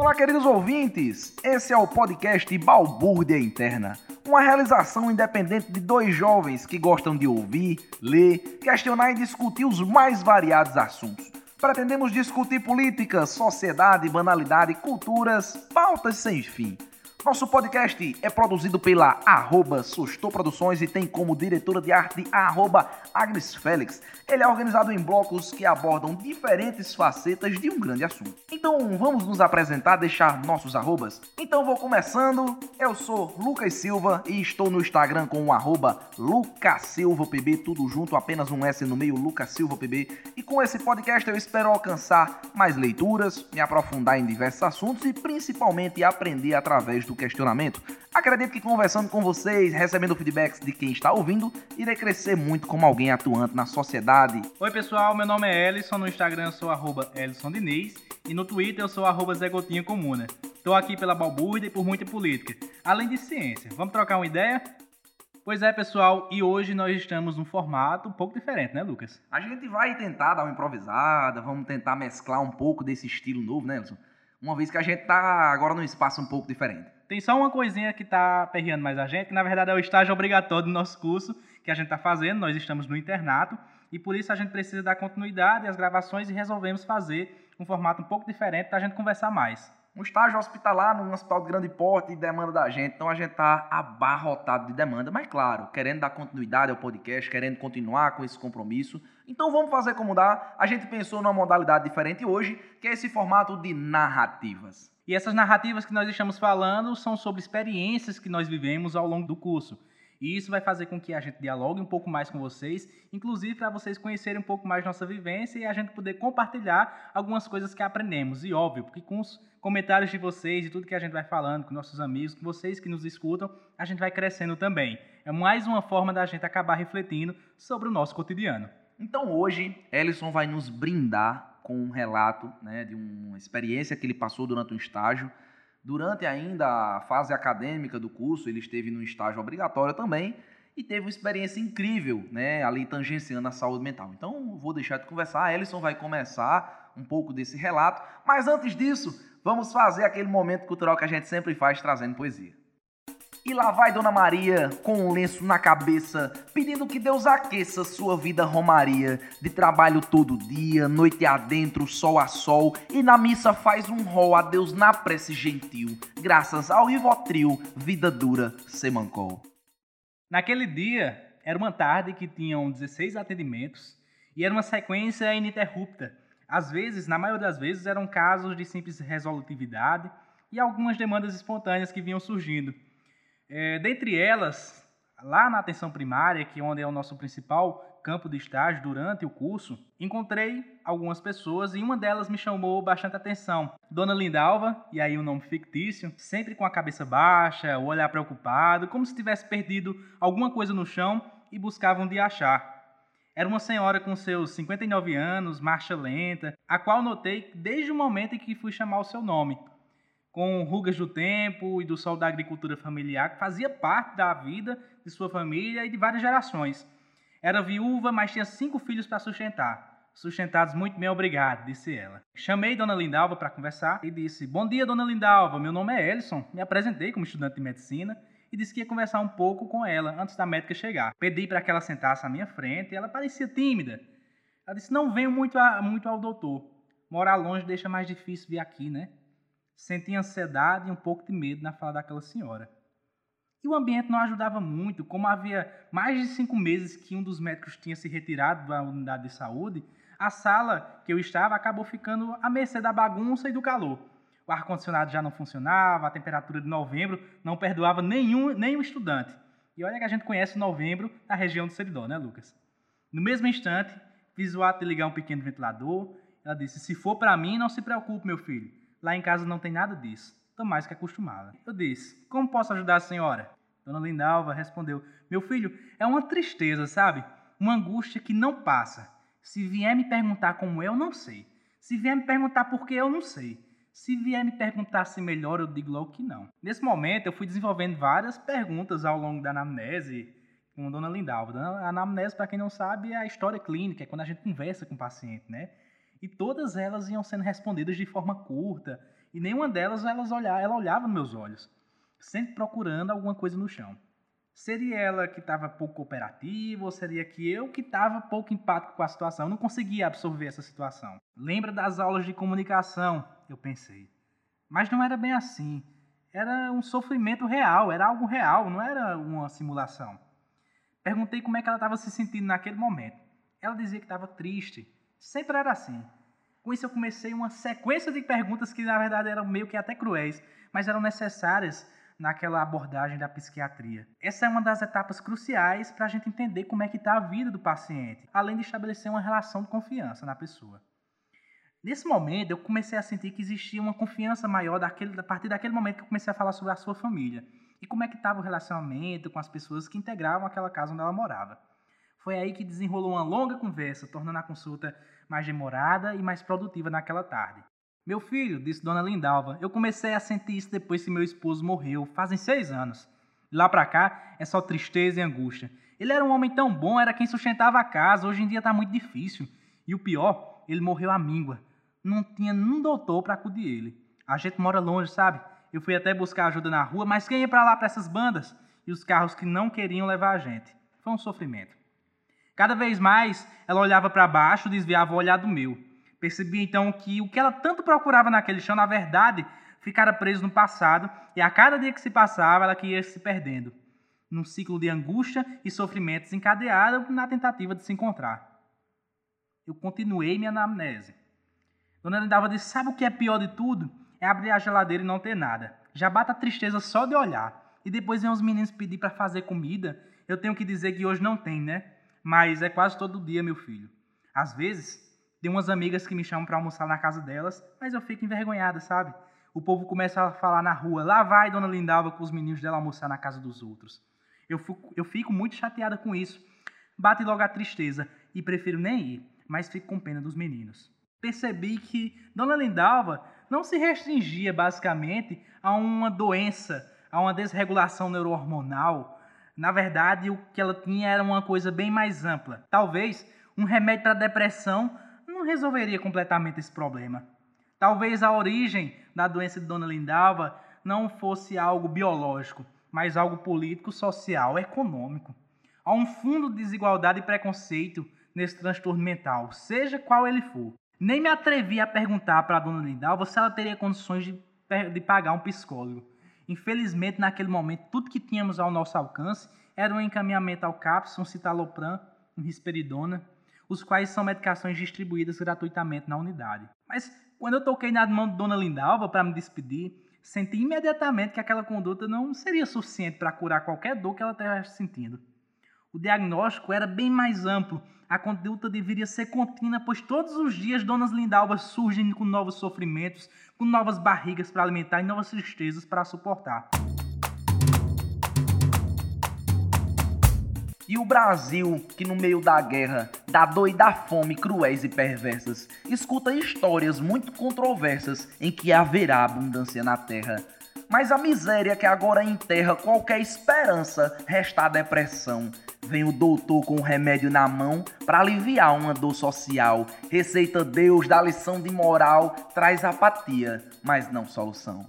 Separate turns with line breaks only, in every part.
Olá, queridos ouvintes! Esse é o podcast Balbúrdia Interna, uma realização independente de dois jovens que gostam de ouvir, ler, questionar e discutir os mais variados assuntos. Pretendemos discutir política, sociedade, banalidade, culturas, pautas sem fim. Nosso podcast é produzido pela arroba Produções e tem como diretora de arte arroba Agnes Félix. Ele é organizado em blocos que abordam diferentes facetas de um grande assunto. Então vamos nos apresentar, deixar nossos arrobas? Então vou começando. Eu sou Lucas Silva e estou no Instagram com o arroba LucaSilvaPB, tudo junto, apenas um S no meio, LucaSilvaPB. E com esse podcast eu espero alcançar mais leituras, me aprofundar em diversos assuntos e principalmente aprender através do questionamento. Acredito que conversando com vocês, recebendo feedbacks de quem está ouvindo, irei crescer muito como alguém atuante na sociedade.
Oi pessoal, meu nome é Ellison, no Instagram eu sou arroba e no Twitter eu sou arroba Zé Gotinha Comuna. Estou aqui pela balbúrdia e por muita política, além de ciência. Vamos trocar uma ideia? Pois é, pessoal, e hoje nós estamos num formato um pouco diferente, né, Lucas?
A gente vai tentar dar uma improvisada, vamos tentar mesclar um pouco desse estilo novo, né, Ellison? Uma vez que a gente tá agora num espaço um pouco diferente.
Tem só uma coisinha que tá perreando mais a gente, que na verdade é o estágio obrigatório do nosso curso que a gente está fazendo. Nós estamos no internato e por isso a gente precisa dar continuidade às gravações e resolvemos fazer um formato um pouco diferente para a gente conversar mais
um estágio hospitalar num hospital de grande porte e demanda da gente. Então a gente está abarrotado de demanda, mas claro, querendo dar continuidade ao podcast, querendo continuar com esse compromisso. Então vamos fazer como dá. A gente pensou numa modalidade diferente hoje, que é esse formato de narrativas.
E essas narrativas que nós estamos falando são sobre experiências que nós vivemos ao longo do curso. E isso vai fazer com que a gente dialogue um pouco mais com vocês, inclusive para vocês conhecerem um pouco mais nossa vivência e a gente poder compartilhar algumas coisas que aprendemos. E óbvio, porque com os comentários de vocês e tudo que a gente vai falando com nossos amigos, com vocês que nos escutam, a gente vai crescendo também. É mais uma forma da gente acabar refletindo sobre o nosso cotidiano.
Então hoje, Ellison vai nos brindar com um relato né, de uma experiência que ele passou durante um estágio Durante ainda a fase acadêmica do curso, ele esteve no estágio obrigatório também e teve uma experiência incrível, né, ali tangenciando a saúde mental. Então, vou deixar de conversar, a Ellison vai começar um pouco desse relato, mas antes disso, vamos fazer aquele momento cultural que a gente sempre faz trazendo poesia. E lá vai Dona Maria, com um lenço na cabeça, pedindo que Deus aqueça sua vida romaria, de trabalho todo dia, noite adentro, sol a sol, e na missa faz um rol a Deus na prece gentil, graças ao Rivotril, vida dura, semancol.
Naquele dia, era uma tarde que tinham 16 atendimentos, e era uma sequência ininterrupta. Às vezes, na maioria das vezes, eram casos de simples resolutividade e algumas demandas espontâneas que vinham surgindo. É, dentre elas, lá na atenção primária, que é onde é o nosso principal campo de estágio durante o curso, encontrei algumas pessoas e uma delas me chamou bastante atenção. Dona Lindalva, e aí o um nome fictício, sempre com a cabeça baixa, o olhar preocupado, como se tivesse perdido alguma coisa no chão e buscava onde achar. Era uma senhora com seus 59 anos, marcha lenta, a qual notei desde o momento em que fui chamar o seu nome com rugas do tempo e do sol da agricultura familiar, que fazia parte da vida de sua família e de várias gerações. Era viúva, mas tinha cinco filhos para sustentar. Sustentados muito bem, obrigado, disse ela. Chamei Dona Lindalva para conversar e disse: Bom dia, Dona Lindalva, meu nome é Ellison. Me apresentei como estudante de medicina e disse que ia conversar um pouco com ela antes da médica chegar. Pedi para que ela sentasse à minha frente e ela parecia tímida. Ela disse: Não venho muito, a, muito ao doutor. Morar longe deixa mais difícil vir aqui, né? Senti ansiedade e um pouco de medo na fala daquela senhora. E o ambiente não ajudava muito, como havia mais de cinco meses que um dos médicos tinha se retirado da unidade de saúde, a sala que eu estava acabou ficando à mercê da bagunça e do calor. O ar-condicionado já não funcionava, a temperatura de novembro não perdoava nenhum, nenhum estudante. E olha que a gente conhece novembro na região do Seridó, né, Lucas? No mesmo instante, fiz o ato de ligar um pequeno ventilador. Ela disse: Se for para mim, não se preocupe, meu filho. Lá em casa não tem nada disso. Estou mais que acostumada. Eu disse: Como posso ajudar a senhora? Dona Lindalva respondeu: Meu filho, é uma tristeza, sabe? Uma angústia que não passa. Se vier me perguntar como eu não sei. Se vier me perguntar por que, eu não sei. Se vier me perguntar se melhor, eu digo logo que não. Nesse momento, eu fui desenvolvendo várias perguntas ao longo da anamnese com a dona Lindalva. A anamnese, para quem não sabe, é a história clínica, é quando a gente conversa com o paciente, né? E todas elas iam sendo respondidas de forma curta, e nenhuma delas elas olhar, ela olhava nos meus olhos, sempre procurando alguma coisa no chão. Seria ela que estava pouco cooperativa ou seria que eu que estava pouco empático com a situação? Eu não conseguia absorver essa situação. Lembra das aulas de comunicação? Eu pensei. Mas não era bem assim. Era um sofrimento real, era algo real, não era uma simulação. Perguntei como é que ela estava se sentindo naquele momento. Ela dizia que estava triste. Sempre era assim. Com isso eu comecei uma sequência de perguntas que na verdade eram meio que até cruéis, mas eram necessárias naquela abordagem da psiquiatria. Essa é uma das etapas cruciais para a gente entender como é que está a vida do paciente, além de estabelecer uma relação de confiança na pessoa. Nesse momento, eu comecei a sentir que existia uma confiança maior daquele, a partir daquele momento que eu comecei a falar sobre a sua família e como é que estava o relacionamento com as pessoas que integravam aquela casa onde ela morava. Foi aí que desenrolou uma longa conversa, tornando a consulta mais demorada e mais produtiva naquela tarde. Meu filho, disse Dona Lindalva, eu comecei a sentir isso depois que meu esposo morreu, fazem seis anos. De lá pra cá é só tristeza e angústia. Ele era um homem tão bom, era quem sustentava a casa, hoje em dia tá muito difícil. E o pior, ele morreu à míngua. Não tinha nenhum doutor para acudir ele. A gente mora longe, sabe? Eu fui até buscar ajuda na rua, mas quem ia para lá para essas bandas? E os carros que não queriam levar a gente. Foi um sofrimento. Cada vez mais, ela olhava para baixo, desviava o olhar do meu. Percebi então que o que ela tanto procurava naquele chão, na verdade, ficara preso no passado, e a cada dia que se passava, ela ia se perdendo, num ciclo de angústia e sofrimento desencadeado na tentativa de se encontrar. Eu continuei minha anamnese. Dona Lindava disse: Sabe o que é pior de tudo? É abrir a geladeira e não ter nada. Já bata a tristeza só de olhar. E depois vem os meninos pedir para fazer comida. Eu tenho que dizer que hoje não tem, né? Mas é quase todo dia, meu filho. Às vezes, tem umas amigas que me chamam para almoçar na casa delas, mas eu fico envergonhada, sabe? O povo começa a falar na rua, lá vai Dona Lindalva com os meninos dela almoçar na casa dos outros. Eu fico, eu fico muito chateada com isso. Bate logo a tristeza e prefiro nem ir, mas fico com pena dos meninos. Percebi que Dona Lindalva não se restringia basicamente a uma doença, a uma desregulação neurohormonal. Na verdade, o que ela tinha era uma coisa bem mais ampla. Talvez um remédio para depressão não resolveria completamente esse problema. Talvez a origem da doença de Dona Lindalva não fosse algo biológico, mas algo político, social, econômico. Há um fundo de desigualdade e preconceito nesse transtorno mental, seja qual ele for. Nem me atrevi a perguntar para a Dona Lindalva se ela teria condições de, de pagar um psicólogo. Infelizmente, naquele momento, tudo que tínhamos ao nosso alcance era um encaminhamento ao CAPS, um citalopram, um risperidona, os quais são medicações distribuídas gratuitamente na unidade. Mas quando eu toquei na mão de Dona Lindalva para me despedir, senti imediatamente que aquela conduta não seria suficiente para curar qualquer dor que ela estivesse sentindo. O diagnóstico era bem mais amplo. A conduta deveria ser contínua, pois todos os dias Donas Lindalvas surgem com novos sofrimentos, com novas barrigas para alimentar e novas tristezas para suportar.
E o Brasil, que no meio da guerra, da dor e da fome cruéis e perversas, escuta histórias muito controversas em que haverá abundância na terra. Mas a miséria que agora enterra qualquer esperança resta a depressão. Vem o doutor com o remédio na mão para aliviar uma dor social. Receita Deus da lição de moral, traz apatia, mas não solução.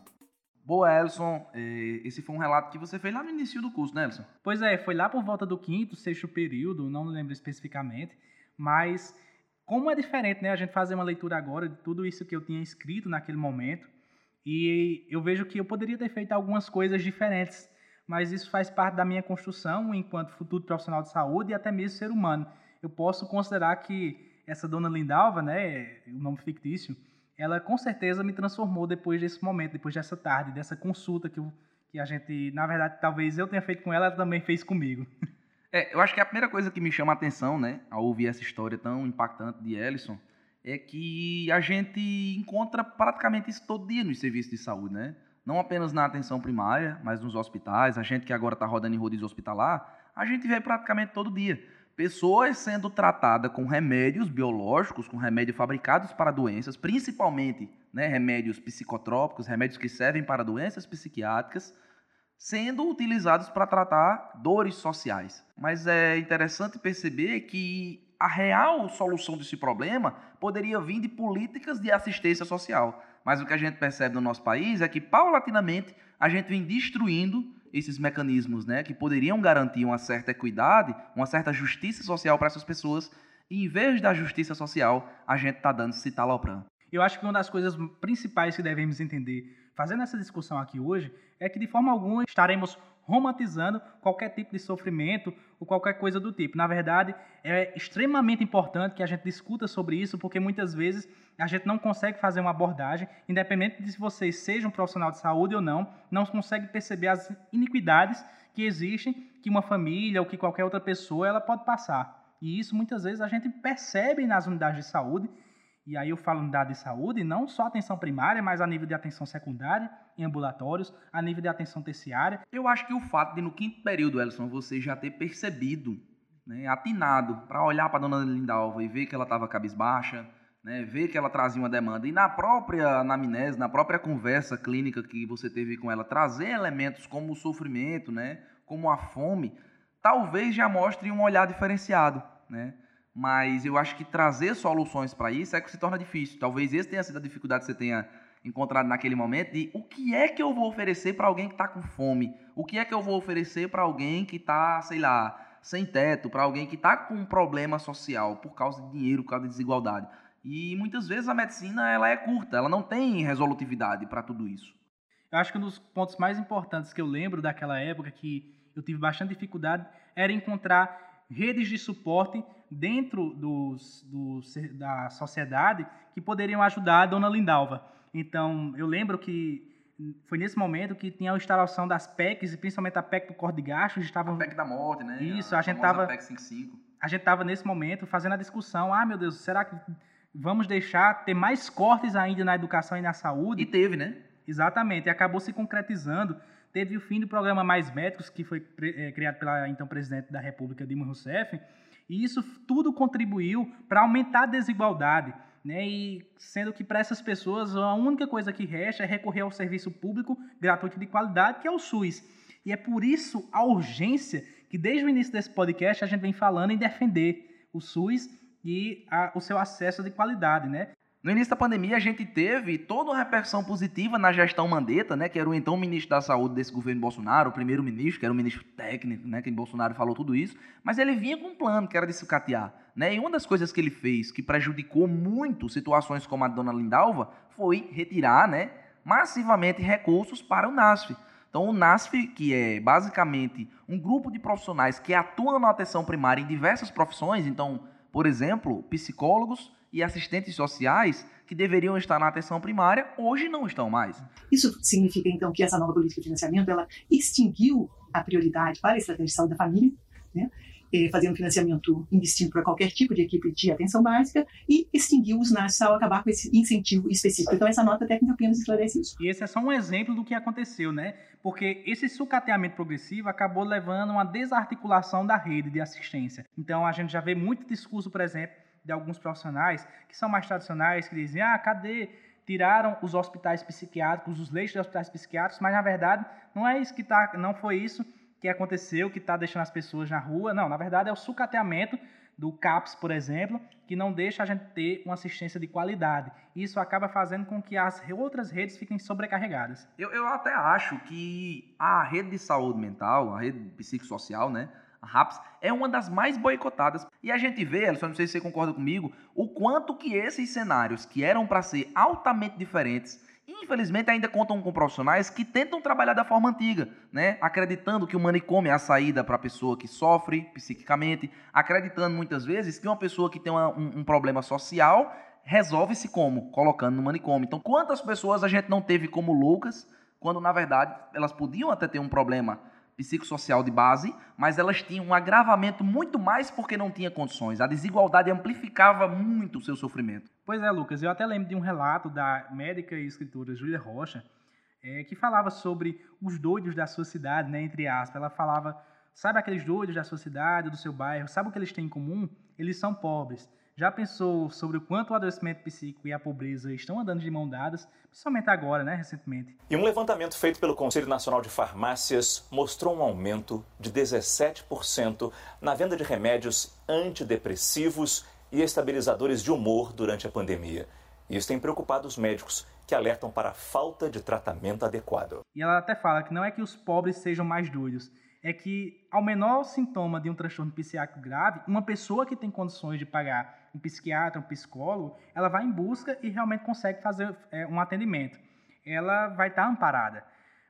Boa, Elson. É, esse foi um relato que você fez lá no início do curso, né, Elson?
Pois é, foi lá por volta do quinto, sexto período, não me lembro especificamente, mas como é diferente, né, a gente fazer uma leitura agora de tudo isso que eu tinha escrito naquele momento, e eu vejo que eu poderia ter feito algumas coisas diferentes, mas isso faz parte da minha construção enquanto futuro profissional de saúde e até mesmo ser humano. Eu posso considerar que essa dona Lindalva, né, o nome fictício, ela com certeza me transformou depois desse momento, depois dessa tarde, dessa consulta que, eu, que a gente, na verdade, talvez eu tenha feito com ela, ela também fez comigo.
É, eu acho que a primeira coisa que me chama a atenção, né, ao ouvir essa história tão impactante de Ellison, é que a gente encontra praticamente isso todo dia nos serviços de saúde, né? Não apenas na atenção primária, mas nos hospitais. A gente que agora está rodando em rodízio hospitalar, a gente vê praticamente todo dia pessoas sendo tratadas com remédios biológicos, com remédios fabricados para doenças, principalmente né, remédios psicotrópicos, remédios que servem para doenças psiquiátricas, sendo utilizados para tratar dores sociais. Mas é interessante perceber que a real solução desse problema poderia vir de políticas de assistência social. Mas o que a gente percebe no nosso país é que, paulatinamente, a gente vem destruindo esses mecanismos né, que poderiam garantir uma certa equidade, uma certa justiça social para essas pessoas, e em vez da justiça social, a gente está dando citalopram.
Eu acho que uma das coisas principais que devemos entender fazendo essa discussão aqui hoje é que de forma alguma estaremos romantizando qualquer tipo de sofrimento ou qualquer coisa do tipo. Na verdade, é extremamente importante que a gente discuta sobre isso, porque muitas vezes a gente não consegue fazer uma abordagem, independente de se você seja um profissional de saúde ou não, não consegue perceber as iniquidades que existem que uma família ou que qualquer outra pessoa ela pode passar. E isso muitas vezes a gente percebe nas unidades de saúde e aí eu falo unidade de saúde, não só atenção primária, mas a nível de atenção secundária, em ambulatórios, a nível de atenção terciária.
Eu acho que o fato de no quinto período, Elson, você já ter percebido, né, atinado, para olhar para dona Lindalva e ver que ela estava cabisbaixa, né, ver que ela trazia uma demanda, e na própria anamnese, na própria conversa clínica que você teve com ela, trazer elementos como o sofrimento, né, como a fome, talvez já mostre um olhar diferenciado, né? Mas eu acho que trazer soluções para isso é que se torna difícil. Talvez esse tenha sido a dificuldade que você tenha encontrado naquele momento de o que é que eu vou oferecer para alguém que está com fome? O que é que eu vou oferecer para alguém que está, sei lá, sem teto, para alguém que está com um problema social por causa de dinheiro, por causa de desigualdade? E muitas vezes a medicina ela é curta, ela não tem resolutividade para tudo isso.
Eu acho que um dos pontos mais importantes que eu lembro daquela época que eu tive bastante dificuldade era encontrar redes de suporte dentro dos, da sociedade que poderiam ajudar a dona Lindalva. Então, eu lembro que foi nesse momento que tinha a instalação das PECs, e principalmente a PEC do corte de gastos. Estavam...
A PEC da morte, né?
Isso, a, a gente estava... A gente estava nesse momento fazendo a discussão, ah, meu Deus, será que vamos deixar ter mais cortes ainda na educação e na saúde?
E teve, né?
Exatamente, e acabou se concretizando Teve o fim do programa Mais Médicos, que foi é, criado pela então presidente da República, Dilma Rousseff, e isso tudo contribuiu para aumentar a desigualdade. Né? E sendo que para essas pessoas a única coisa que resta é recorrer ao serviço público gratuito de qualidade, que é o SUS. E é por isso a urgência que desde o início desse podcast a gente vem falando em defender o SUS e a, o seu acesso de qualidade, né?
No início da pandemia, a gente teve toda uma repercussão positiva na gestão Mandetta, né, que era o então ministro da Saúde desse governo Bolsonaro, o primeiro ministro, que era o ministro técnico, né, que Bolsonaro falou tudo isso, mas ele vinha com um plano, que era de sucatear. Né, e uma das coisas que ele fez, que prejudicou muito situações como a dona Lindalva, foi retirar né, massivamente recursos para o NASF. Então, o NASF, que é basicamente um grupo de profissionais que atuam na atenção primária em diversas profissões, então, por exemplo, psicólogos, e assistentes sociais que deveriam estar na atenção primária hoje não estão mais.
Isso significa então que essa nova política de financiamento ela extinguiu a prioridade para a estratégia de saúde da família, né? Eh, fazendo financiamento investindo para qualquer tipo de equipe de atenção básica e extinguiu os NAS ao acabar com esse incentivo específico. Então, essa nota técnica apenas esclarece isso.
E esse é só um exemplo do que aconteceu, né? Porque esse sucateamento progressivo acabou levando a uma desarticulação da rede de assistência. Então, a gente já vê muito discurso, por exemplo, de alguns profissionais que são mais tradicionais, que dizem, ah, cadê? Tiraram os hospitais psiquiátricos, os leitos de hospitais psiquiátricos, mas na verdade não é isso que tá, não foi isso que aconteceu, que está deixando as pessoas na rua. Não, na verdade é o sucateamento do CAPS, por exemplo, que não deixa a gente ter uma assistência de qualidade. Isso acaba fazendo com que as outras redes fiquem sobrecarregadas.
Eu, eu até acho que a rede de saúde mental, a rede psicossocial, né, RAPS, é uma das mais boicotadas. E a gente vê, Alisson, não sei se você concorda comigo, o quanto que esses cenários, que eram para ser altamente diferentes, infelizmente ainda contam com profissionais que tentam trabalhar da forma antiga, né? acreditando que o manicômio é a saída para a pessoa que sofre psiquicamente, acreditando muitas vezes que uma pessoa que tem uma, um, um problema social resolve-se como? Colocando no manicômio. Então, quantas pessoas a gente não teve como loucas, quando na verdade elas podiam até ter um problema psicossocial de base, mas elas tinham um agravamento muito mais porque não tinha condições. A desigualdade amplificava muito o seu sofrimento.
Pois é, Lucas, eu até lembro de um relato da médica e escritora Júlia Rocha, é, que falava sobre os doidos da sua cidade, né, entre aspas. Ela falava, sabe aqueles doidos da sua cidade, do seu bairro, sabe o que eles têm em comum? Eles são pobres. Já pensou sobre o quanto o adoecimento psíquico e a pobreza estão andando de mão dadas, principalmente agora, né, recentemente?
E um levantamento feito pelo Conselho Nacional de Farmácias mostrou um aumento de 17% na venda de remédios antidepressivos e estabilizadores de humor durante a pandemia. Isso tem preocupado os médicos, que alertam para a falta de tratamento adequado.
E ela até fala que não é que os pobres sejam mais doidos, é que ao menor sintoma de um transtorno psiquiátrico grave, uma pessoa que tem condições de pagar um psiquiatra, um psicólogo, ela vai em busca e realmente consegue fazer é, um atendimento. Ela vai estar amparada.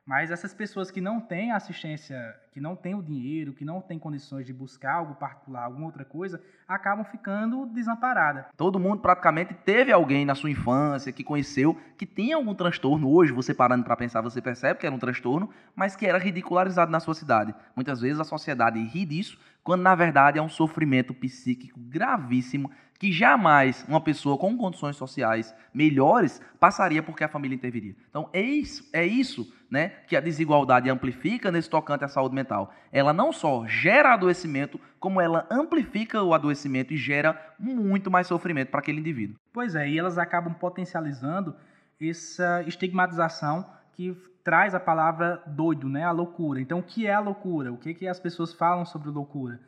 Mas essas pessoas que não têm assistência, que não têm o dinheiro, que não têm condições de buscar algo particular, alguma outra coisa, acabam ficando desamparadas.
Todo mundo praticamente teve alguém na sua infância que conheceu que tinha algum transtorno. Hoje, você parando para pensar, você percebe que era um transtorno, mas que era ridicularizado na sua cidade. Muitas vezes a sociedade ri disso, quando na verdade é um sofrimento psíquico gravíssimo que jamais uma pessoa com condições sociais melhores passaria porque a família interviria. Então é isso, é isso né, que a desigualdade amplifica nesse tocante à saúde mental. Ela não só gera adoecimento, como ela amplifica o adoecimento e gera muito mais sofrimento para aquele indivíduo.
Pois é, e elas acabam potencializando essa estigmatização que traz a palavra doido, né, a loucura. Então, o que é a loucura? O que, que as pessoas falam sobre loucura?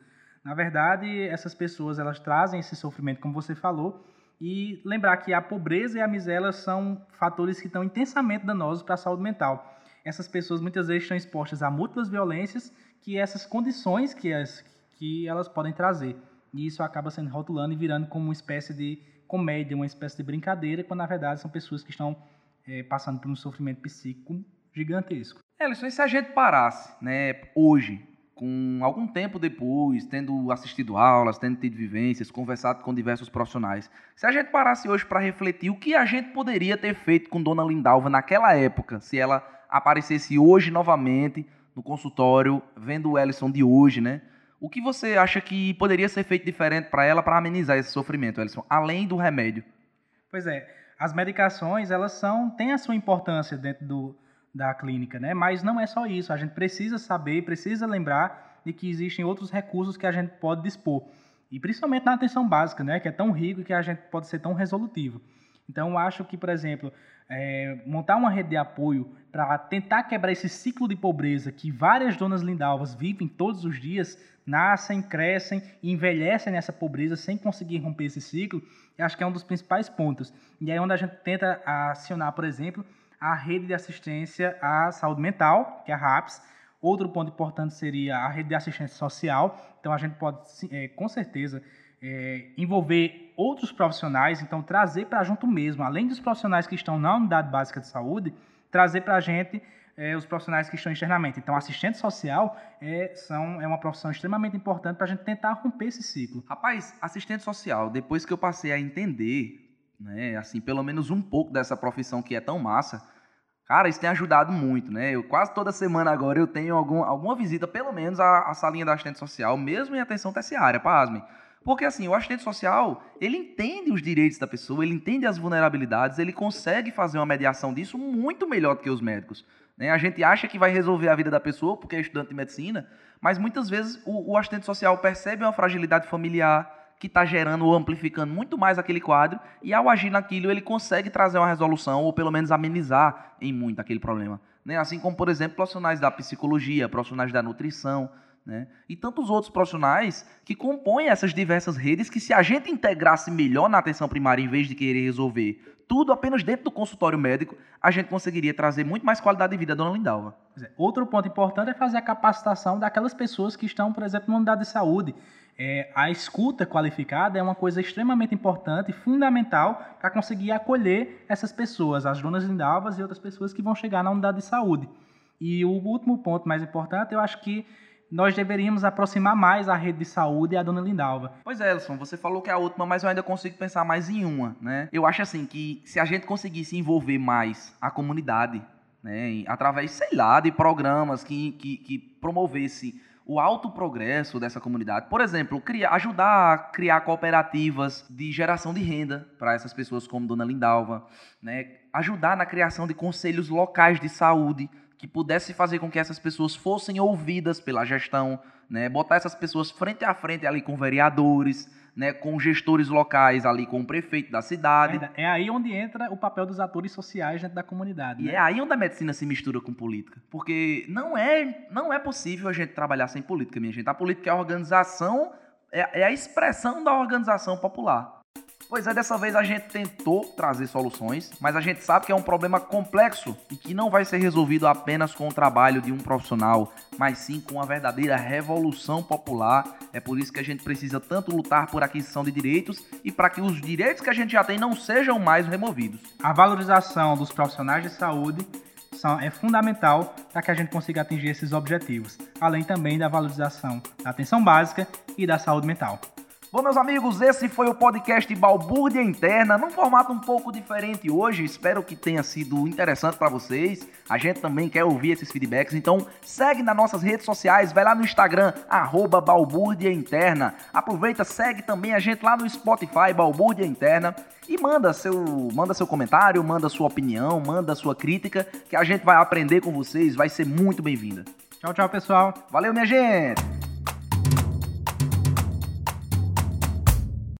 Na verdade, essas pessoas elas trazem esse sofrimento, como você falou, e lembrar que a pobreza e a miséria são fatores que estão intensamente danosos para a saúde mental. Essas pessoas muitas vezes estão expostas a múltiplas violências, que essas condições que, as, que elas podem trazer. E isso acaba sendo rotulando e virando como uma espécie de comédia, uma espécie de brincadeira, quando na verdade são pessoas que estão é, passando por um sofrimento psíquico gigantesco.
Elison, e se a gente parasse, né, hoje, com algum tempo depois, tendo assistido aulas, tendo tido vivências, conversado com diversos profissionais, se a gente parasse hoje para refletir o que a gente poderia ter feito com Dona Lindalva naquela época, se ela aparecesse hoje novamente no consultório, vendo o Ellison de hoje, né? O que você acha que poderia ser feito diferente para ela para amenizar esse sofrimento, Ellison, além do remédio?
Pois é, as medicações, elas são têm a sua importância dentro do, da clínica, né? Mas não é só isso. A gente precisa saber, precisa lembrar de que existem outros recursos que a gente pode dispor. E principalmente na atenção básica, né? Que é tão rico que a gente pode ser tão resolutivo. Então, acho que, por exemplo, é, montar uma rede de apoio para tentar quebrar esse ciclo de pobreza que várias donas lindalvas vivem todos os dias, nascem, crescem e envelhecem nessa pobreza sem conseguir romper esse ciclo, acho que é um dos principais pontos. E é onde a gente tenta acionar, por exemplo, a rede de assistência à saúde mental, que é a RAPS. Outro ponto importante seria a rede de assistência social. Então, a gente pode, é, com certeza, é, envolver outros profissionais, então trazer para junto mesmo, além dos profissionais que estão na unidade básica de saúde, trazer para a gente é, os profissionais que estão externamente. Então, assistente social é, são, é uma profissão extremamente importante para a gente tentar romper esse ciclo.
Rapaz, assistente social, depois que eu passei a entender né? Assim, pelo menos um pouco dessa profissão que é tão massa. Cara, isso tem ajudado muito, né? Eu quase toda semana agora eu tenho algum, alguma visita, pelo menos, à, à salinha da assistente social, mesmo em atenção terciária, pasmem. Porque assim, o assistente social, ele entende os direitos da pessoa, ele entende as vulnerabilidades, ele consegue fazer uma mediação disso muito melhor do que os médicos. Né? A gente acha que vai resolver a vida da pessoa porque é estudante de medicina, mas muitas vezes o, o assistente social percebe uma fragilidade familiar, que está gerando ou amplificando muito mais aquele quadro, e ao agir naquilo ele consegue trazer uma resolução, ou pelo menos amenizar em muito aquele problema. Né? Assim como, por exemplo, profissionais da psicologia, profissionais da nutrição, né? e tantos outros profissionais que compõem essas diversas redes que, se a gente integrasse melhor na atenção primária, em vez de querer resolver tudo apenas dentro do consultório médico, a gente conseguiria trazer muito mais qualidade de vida à dona Lindalva.
Outro ponto importante é fazer a capacitação daquelas pessoas que estão, por exemplo, na unidade de saúde é, a escuta qualificada é uma coisa extremamente importante fundamental para conseguir acolher essas pessoas, as donas lindalvas e outras pessoas que vão chegar na unidade de saúde. E o último ponto mais importante, eu acho que nós deveríamos aproximar mais a rede de saúde e a dona Lindalva.
Pois é, Elson, você falou que é a última, mas eu ainda consigo pensar mais em uma, né? Eu acho assim que se a gente conseguisse envolver mais a comunidade, né, através, sei lá, de programas que, que, que promovesse o alto progresso dessa comunidade. Por exemplo, criar, ajudar a criar cooperativas de geração de renda para essas pessoas como Dona Lindalva, né? ajudar na criação de conselhos locais de saúde que pudesse fazer com que essas pessoas fossem ouvidas pela gestão, né? botar essas pessoas frente a frente ali com vereadores, né, com gestores locais ali, com o prefeito da cidade.
É aí onde entra o papel dos atores sociais dentro da comunidade.
E
né?
é aí onde a medicina se mistura com política. Porque não é, não é possível a gente trabalhar sem política, minha gente. A política é a organização, é, é a expressão da organização popular. Pois é, dessa vez a gente tentou trazer soluções, mas a gente sabe que é um problema complexo e que não vai ser resolvido apenas com o trabalho de um profissional, mas sim com uma verdadeira revolução popular. É por isso que a gente precisa tanto lutar por aquisição de direitos e para que os direitos que a gente já tem não sejam mais removidos.
A valorização dos profissionais de saúde é fundamental para que a gente consiga atingir esses objetivos, além também da valorização da atenção básica e da saúde mental.
Bom, meus amigos, esse foi o podcast Balbúrdia Interna, num formato um pouco diferente hoje. Espero que tenha sido interessante para vocês. A gente também quer ouvir esses feedbacks, então segue nas nossas redes sociais, vai lá no Instagram, arroba Balbúrdia Interna. Aproveita, segue também a gente lá no Spotify, Balbúrdia Interna. E manda seu, manda seu comentário, manda sua opinião, manda sua crítica, que a gente vai aprender com vocês, vai ser muito bem-vinda.
Tchau, tchau, pessoal.
Valeu, minha gente!